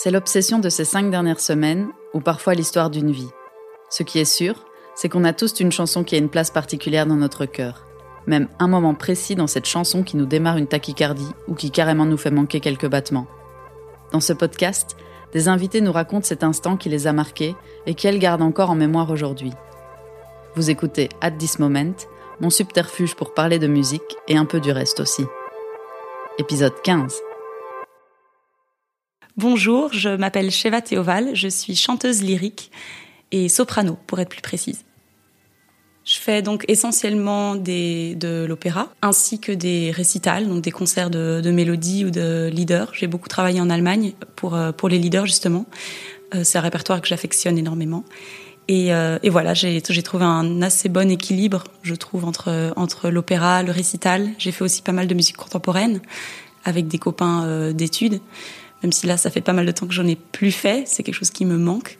C'est l'obsession de ces cinq dernières semaines, ou parfois l'histoire d'une vie. Ce qui est sûr, c'est qu'on a tous une chanson qui a une place particulière dans notre cœur. Même un moment précis dans cette chanson qui nous démarre une tachycardie ou qui carrément nous fait manquer quelques battements. Dans ce podcast, des invités nous racontent cet instant qui les a marqués et qu'elles gardent encore en mémoire aujourd'hui. Vous écoutez At This Moment, mon subterfuge pour parler de musique et un peu du reste aussi. Épisode 15. Bonjour, je m'appelle Sheva Théoval, je suis chanteuse lyrique et soprano pour être plus précise. Je fais donc essentiellement des, de l'opéra ainsi que des récitals, donc des concerts de, de mélodie ou de leader. J'ai beaucoup travaillé en Allemagne pour, euh, pour les leaders justement. Euh, c'est un répertoire que j'affectionne énormément. Et, euh, et voilà, j'ai trouvé un assez bon équilibre, je trouve, entre, entre l'opéra, le récital. J'ai fait aussi pas mal de musique contemporaine avec des copains d'études même si là, ça fait pas mal de temps que j'en ai plus fait. C'est quelque chose qui me manque.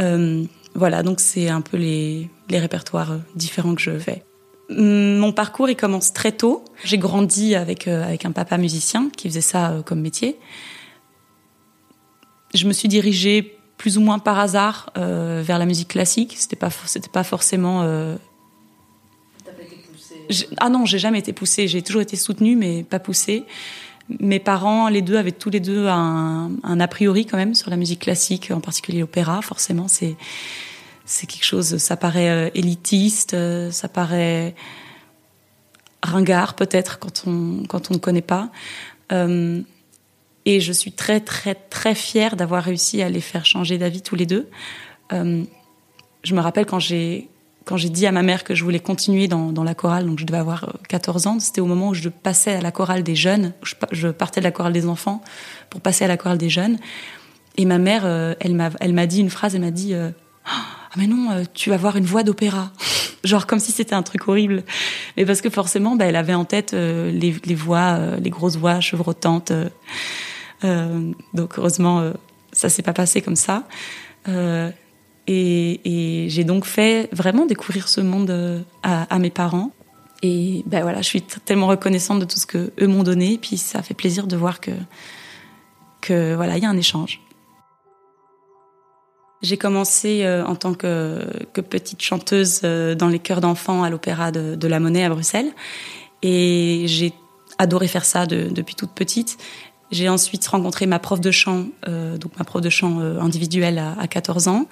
Euh, voilà, donc c'est un peu les, les répertoires euh, différents que je fais. Hum, mon parcours, il commence très tôt. J'ai grandi avec, euh, avec un papa musicien qui faisait ça comme métier. Je me suis dirigée plus ou moins par hasard euh, vers la musique classique. C'était pas, c'était pas forcément. Pas été poussée Ah non, j'ai jamais été poussée. J'ai toujours été soutenue, mais pas poussée mes parents, les deux, avaient tous les deux un, a priori quand même sur la musique classique, en particulier l'opéra. Forcément, c'est c'est quelque chose. Ça paraît euh, élitiste, euh, ça paraît ringard peut-être quand on quand on ne connaît pas. Euh, et je suis très très très fière d'avoir réussi à les faire changer d'avis tous les deux. Je me rappelle quand j'ai quand j'ai dit à ma mère que je voulais continuer dans, dans la chorale, donc je devais avoir 14 euh, ans, c'était au moment où je passais à la chorale des jeunes, je, partais de la chorale des enfants pour passer à la chorale des jeunes. Et ma mère, euh, elle m'a, dit une phrase, elle m'a dit euh, ah mais non, tu vas avoir une voix d'opéra, genre comme si c'était un truc horrible. Mais parce que forcément, bah, elle avait en tête les, les, voix, les grosses voix chevrotantes. donc heureusement, ça s'est pas passé comme ça. Et, j'ai donc fait vraiment découvrir ce monde euh, à, mes parents. Et ben voilà, je suis tellement reconnaissante de tout ce que eux m'ont donné. Puis ça fait plaisir de voir que que voilà, il y a un échange. J'ai commencé euh, en tant que, petite chanteuse euh, dans les chœurs d'enfants à l'Opéra de, la Monnaie à Bruxelles. Et j'ai adoré faire ça de, depuis toute petite. J'ai ensuite rencontré ma prof de chant, donc ma prof de chant individuelle à 14 ans.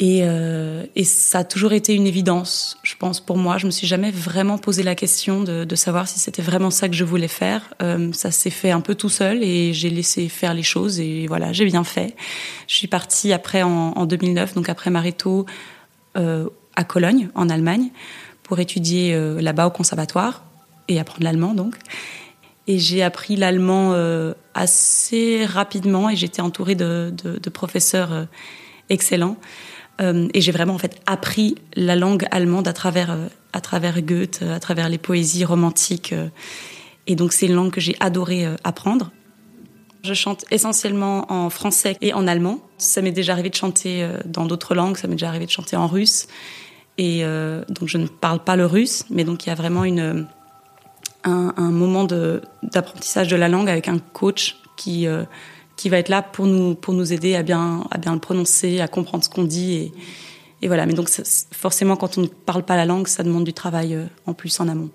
Et, euh, et, ça a toujours été une évidence, je pense, pour moi. Je me suis jamais vraiment posé la question de, de savoir si c'était vraiment ça que je voulais faire. Euh, ça s'est fait un peu tout seul et j'ai laissé faire les choses et voilà, j'ai bien fait. Je suis partie après en, en 2009, donc après Marito, euh, à Cologne, en Allemagne, pour étudier euh, là-bas au conservatoire et apprendre l'allemand donc. Et j'ai appris l'allemand euh, assez rapidement et j'étais entourée de, de, de professeurs euh, excellents. Euh, et j'ai vraiment en fait appris la langue allemande à travers euh, à travers Goethe, à travers les poésies romantiques. Euh, et donc c'est une langue que j'ai adoré apprendre. Je chante essentiellement en français et en allemand. Ça m'est déjà arrivé de chanter dans d'autres langues. Ça m'est déjà arrivé de chanter en russe. Et donc je ne parle pas le russe, mais donc il y a vraiment une un, un moment d'apprentissage de la langue avec un coach qui qui va être là pour nous pour nous aider à bien à bien le prononcer, à comprendre ce qu'on dit et, et voilà. Mais donc forcément, quand on ne parle pas la langue, ça demande du travail euh, en plus en amont.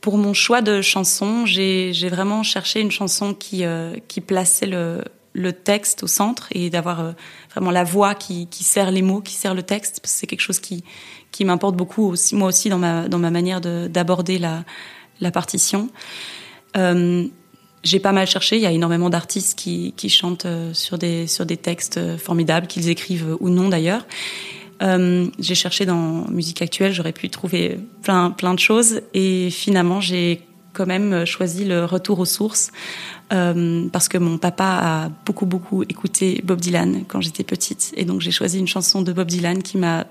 Pour mon choix de chanson, j'ai vraiment cherché une chanson qui euh, qui plaçait le le texte au centre et d'avoir euh, vraiment la voix qui, qui sert les mots, qui sert le texte, c'est quelque chose qui, qui m'importe beaucoup aussi, moi aussi dans ma, dans ma manière d'aborder la, la partition. J'ai pas mal cherché. Il y a énormément d'artistes qui, chantent euh, sur des sur des textes euh, formidables, qu'ils écrivent ou non d'ailleurs. Euh, j'ai cherché dans musique actuelle, j'aurais pu trouver plein plein de choses et finalement j'ai quand même choisi le retour aux sources euh, parce que mon papa a beaucoup beaucoup écouté Bob Dylan quand j'étais petite et donc j'ai choisi une chanson de Bob Dylan qui m'a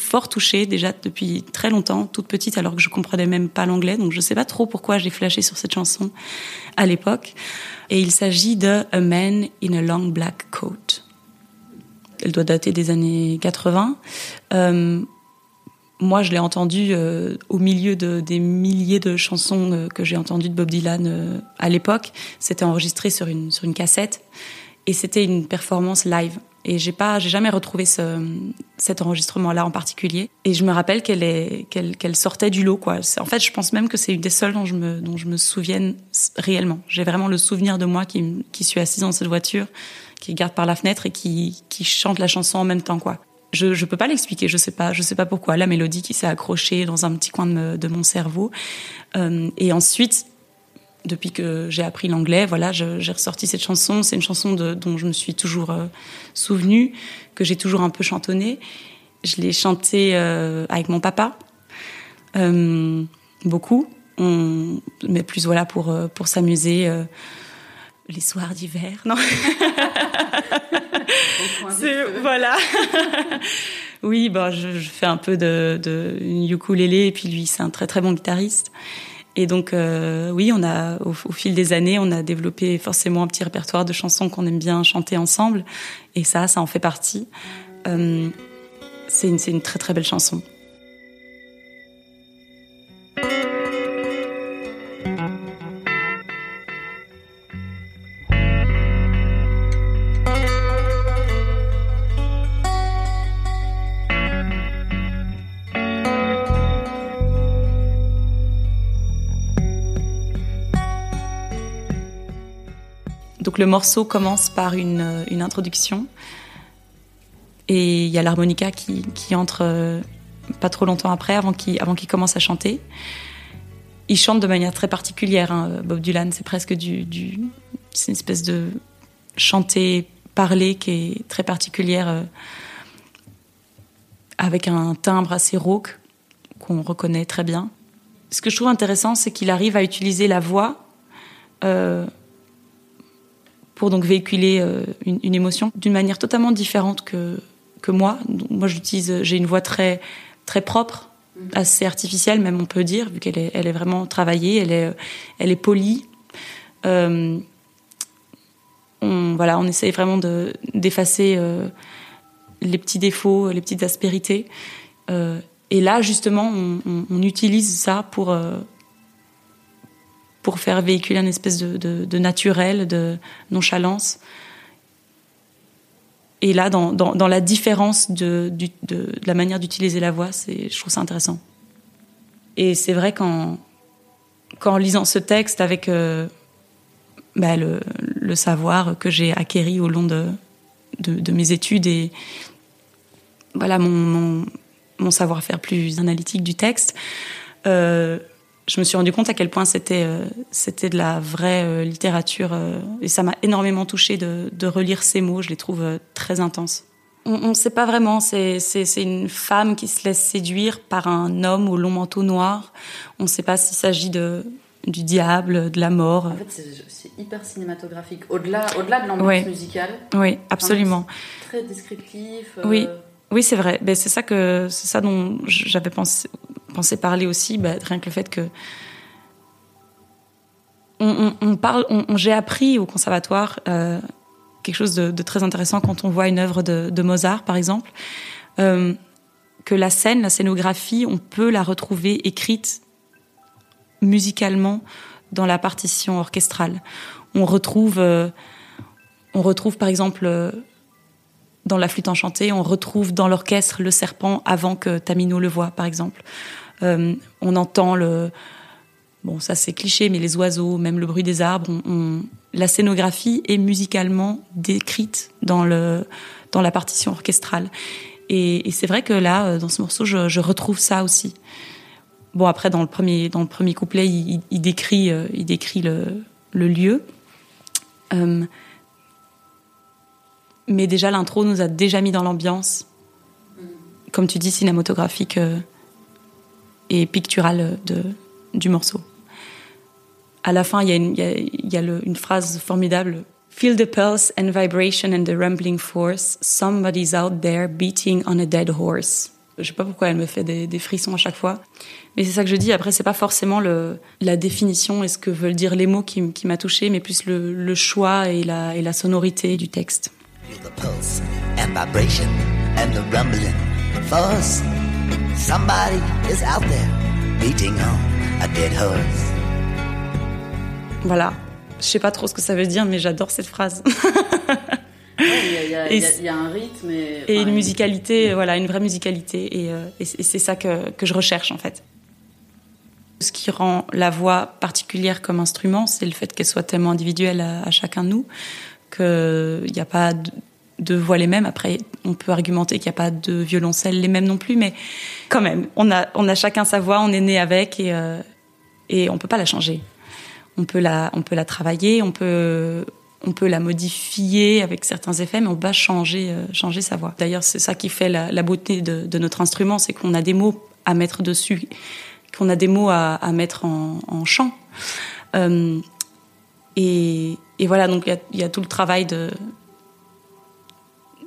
fort touchée déjà depuis très longtemps, toute petite, alors que je comprenais même pas l'anglais. Donc je sais pas trop pourquoi j'ai flashé sur cette chanson à l'époque. Et il s'agit de A Man in a Long Black Coat. Elle doit dater des années 80. Euh, moi, je l'ai entendue euh, au milieu de, des milliers de chansons euh, que j'ai entendues de Bob Dylan à l'époque. C'était enregistré sur une cassette. Et c'était une performance live. Et j'ai pas, j'ai jamais retrouvé ce, cet enregistrement-là en particulier. Et je me rappelle qu'elle est, qu'elle, qu'elle sortait du lot, quoi. En fait, je pense même que c'est une des seules dont je me, dont je me souvienne réellement. J'ai vraiment le souvenir de moi qui, qui suis assise dans cette voiture, qui regarde par la fenêtre et qui, qui chante la chanson en même temps, quoi. Je, je peux pas l'expliquer, je sais pas, je sais pas pourquoi. La mélodie qui s'est accrochée dans un petit coin de, de mon cerveau. Euh, et ensuite, depuis que j'ai appris l'anglais, voilà, j'ai ressorti cette chanson. C'est une chanson de, dont je me suis toujours euh, souvenue, que j'ai toujours un peu chantonnée. Je l'ai chantée euh, avec mon papa, euh, beaucoup. On, mais plus voilà pour pour s'amuser les soirs d'hiver, non Voilà. oui, bon, je, je, fais un peu de, de ukulélé et puis lui, c'est un très très bon guitariste. Et donc, euh, oui, on a, au, au, fil des années, on a développé forcément un petit répertoire de chansons qu'on aime bien chanter ensemble. Et ça, ça en fait partie. Euh, c'est une, une très très belle chanson. Le morceau commence par une, introduction et il y a l'harmonica qui, entre euh, pas trop longtemps après, avant qu'il commence à chanter. Il chante de manière très particulière, hein, Bob Dylan, c'est presque du, du c'est une espèce de chanter, parler qui est très particulière, euh, avec un timbre assez rauque qu'on reconnaît très bien. Ce que je trouve intéressant, c'est qu'il arrive à utiliser la voix euh, pour donc véhiculer euh, une, une, émotion d'une manière totalement différente que que moi. Donc, moi, j'utilise, j'ai une voix très très propre, assez artificielle même on peut dire, vu qu'elle est elle est vraiment travaillée, elle est elle est polie. Euh, on voilà, on essaye vraiment de d'effacer euh, les petits défauts, les petites aspérités. Euh, et là, justement, on, on, on utilise ça pour euh, pour faire véhiculer une espèce de, naturel, de nonchalance. Et là, dans, la différence de, la manière d'utiliser la voix, je trouve ça intéressant. Et c'est vrai qu'en, lisant ce texte avec euh, bah, le, savoir que j'ai acquéri au long de, mes études et voilà mon savoir-faire plus analytique du texte, euh, je me suis rendu compte à quel point c'était euh, c'était de la vraie euh, littérature euh, et ça m'a énormément touché de, de, relire ces mots. Je les trouve très intenses. On ne sait pas vraiment. C'est une femme qui se laisse séduire par un homme au long manteau noir. On ne sait pas s'il s'agit de du diable, de la mort. En fait, c'est hyper cinématographique. Au-delà au -delà de l'ambiance oui. musicale. Oui, absolument. Très descriptif. Oui. Oui, c'est vrai. Ben, c'est ça que c'est ça dont j'avais pensé pensé parler aussi, bah, rien que le fait que on, j'ai appris au conservatoire euh, quelque chose de, très intéressant quand on voit une œuvre de, Mozart, par exemple, euh, que la scène, la scénographie, on peut la retrouver écrite musicalement dans la partition orchestrale. On retrouve, euh, on retrouve par exemple dans la flûte enchantée, on retrouve dans l'orchestre le serpent avant que Tamino le voit, par exemple. Euh, on entend le bon ça c'est cliché mais les oiseaux même le bruit des arbres la scénographie est musicalement décrite dans le dans la partition orchestrale. Et, c'est vrai que là euh, dans ce morceau je, retrouve ça aussi. Bon après dans le premier dans le premier couplet il, décrit euh, il décrit le, lieu. Mais déjà l'intro nous a déjà mis dans l'ambiance. Comme tu dis cinématographique et picturale de, du morceau. À la fin, il y a une, phrase formidable. Feel the pulse and vibration and the rumbling force. Somebody's out there beating on a dead horse. Je sais pas pourquoi elle me fait des, frissons à chaque fois, mais c'est ça que je dis. Après, c'est pas forcément la définition et ce que veulent dire les mots qui, m'a touché, mais plus le, le choix et la, et la sonorité du texte. Feel the pulse and vibration and the rumbling force. Somebody is out there beating on a dead horse. Voilà. Je sais pas trop ce que ça veut dire, mais j'adore cette phrase. Il y, a un rythme et, une musicalité, voilà, une vraie musicalité. Et, euh, c'est ça que, que, je recherche en fait. Ce qui rend la voix particulière comme instrument, c'est le fait qu'elle soit tellement individuelle à, chacun de nous, qu'il n'y a pas de, voix les mêmes. Après, on peut argumenter qu'il n'y a pas de violoncelle les mêmes non plus, mais quand même, on a, on a chacun sa voix, on est né avec et, euh, et on peut pas la changer. On peut la, on peut la travailler, on peut, on peut la modifier avec certains effets, mais on va changer, euh, changer sa voix. D'ailleurs, c'est ça qui fait la, beauté de, notre instrument, c'est qu'on a des mots à mettre dessus, qu'on a des mots à, mettre en, chant. Euh, et, voilà, donc il y, a, tout le travail de,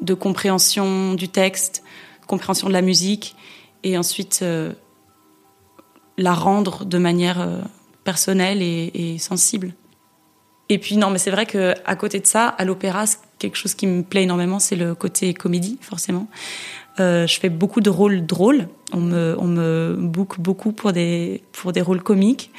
de compréhension du texte, compréhension de la musique, et ensuite euh, la rendre de manière personnelle et sensible. Et puis non, mais c'est vrai que à côté de ça, à l'opéra, quelque chose qui me plaît énormément, c'est le côté comédie, forcément. Euh, je fais beaucoup de rôles drôles. On me, on me book beaucoup pour des, pour des rôles comiques.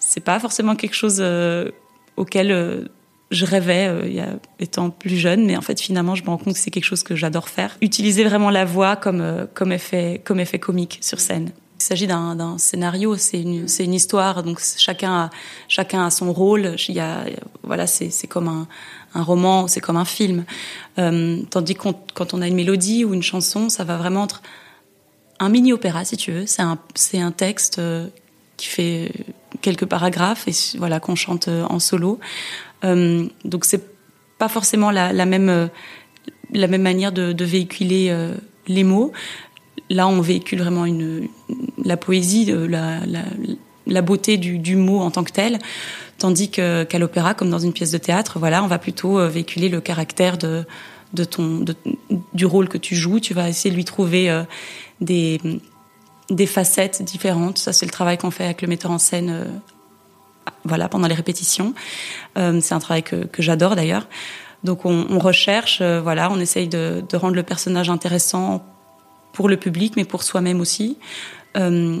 C'est pas forcément quelque chose euh, auquel euh, je rêvais euh, étant plus jeune, mais en fait finalement je me rends compte que c'est quelque chose que j'adore faire. Utiliser vraiment la voix comme, euh, comme, effet, comme effet comique sur scène. Il s'agit d'un scénario, c'est une, une histoire, donc chacun a, chacun a son rôle. Il y a, voilà, c'est comme un, un roman, c'est comme un film. Euh, tandis que quand on a une mélodie ou une chanson, ça va vraiment être un mini opéra, si tu veux. C'est un, un texte qui fait quelques paragraphes et voilà qu'on chante euh, en solo. Euh, donc c'est pas forcément la, même la même manière de, véhiculer les mots. Là, on véhicule vraiment une, la poésie, la, la, beauté du, du, mot en tant que tel, tandis qu'à l'opéra, comme dans une pièce de théâtre, voilà, on va plutôt euh, véhiculer le caractère de, de ton, de, du rôle que tu joues. Tu vas essayer de lui trouver euh, des, des facettes différentes. Ça, c'est le travail qu'on fait avec le metteur en scène. Euh, voilà, pendant les répétitions. c'est un travail que, j'adore d'ailleurs. Donc on, recherche, voilà, on essaye de, de rendre le personnage intéressant pour le public, mais pour soi-même aussi. Euh,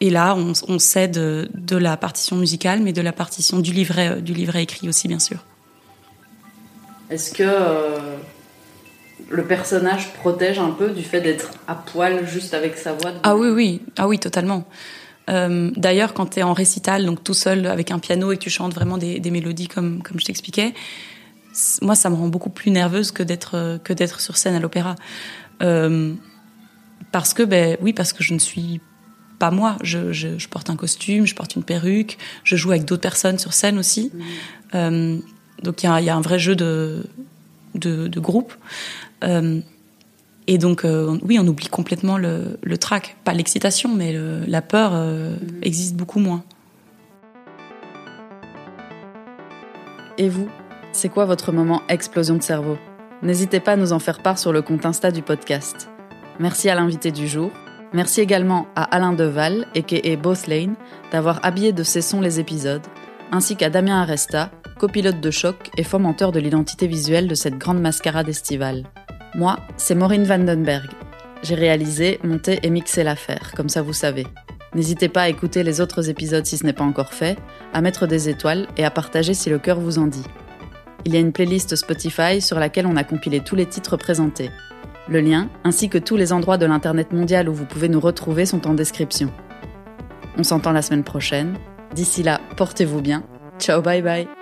et là, on, on cède de la partition musicale, mais de la partition du livret, euh, du livret écrit aussi, bien sûr. Est-ce que euh, le personnage protège un peu du fait d'être à poil juste avec sa voix Ah oui, oui, ah oui, totalement. Euh, D'ailleurs, quand tu es en récital, donc tout seul avec un piano et que tu chantes vraiment des, des mélodies comme, comme je t'expliquais, moi, ça me rend beaucoup plus nerveuse que d'être que d'être sur scène à l'opéra. Euh, parce que, ben oui, parce que je ne suis pas moi. Je, je, je, porte un costume, je porte une perruque, je joue avec d'autres personnes sur scène aussi. Mmh. Euh, donc il y a, y a, un vrai jeu de, de, groupe. Euh, et donc, euh, oui, on oublie complètement le, le trac. Pas l'excitation, mais la peur euh, existe beaucoup moins. Et vous, c'est quoi votre moment explosion de cerveau? N'hésitez pas à nous en faire part sur le compte Insta du podcast. Merci à l'invité du jour. Merci également à Alain Deval, a.k.a. Both Lane, d'avoir habillé de ses sons les épisodes, ainsi qu'à Damien Aresta, copilote de choc et fomenteur de l'identité visuelle de cette grande mascarade estivale. Moi, c'est Maureen Vandenberg. J'ai réalisé, monté et mixé l'affaire, comme ça vous savez. N'hésitez pas à écouter les autres épisodes si ce n'est pas encore fait, à mettre des étoiles et à partager si le cœur vous en dit. Il y a une playlist Spotify sur laquelle on a compilé tous les titres présentés. Le lien, ainsi que tous les endroits de l'Internet mondial où vous pouvez nous retrouver, sont en description. On s'entend la semaine prochaine. D'ici là, portez-vous bien. Ciao, bye bye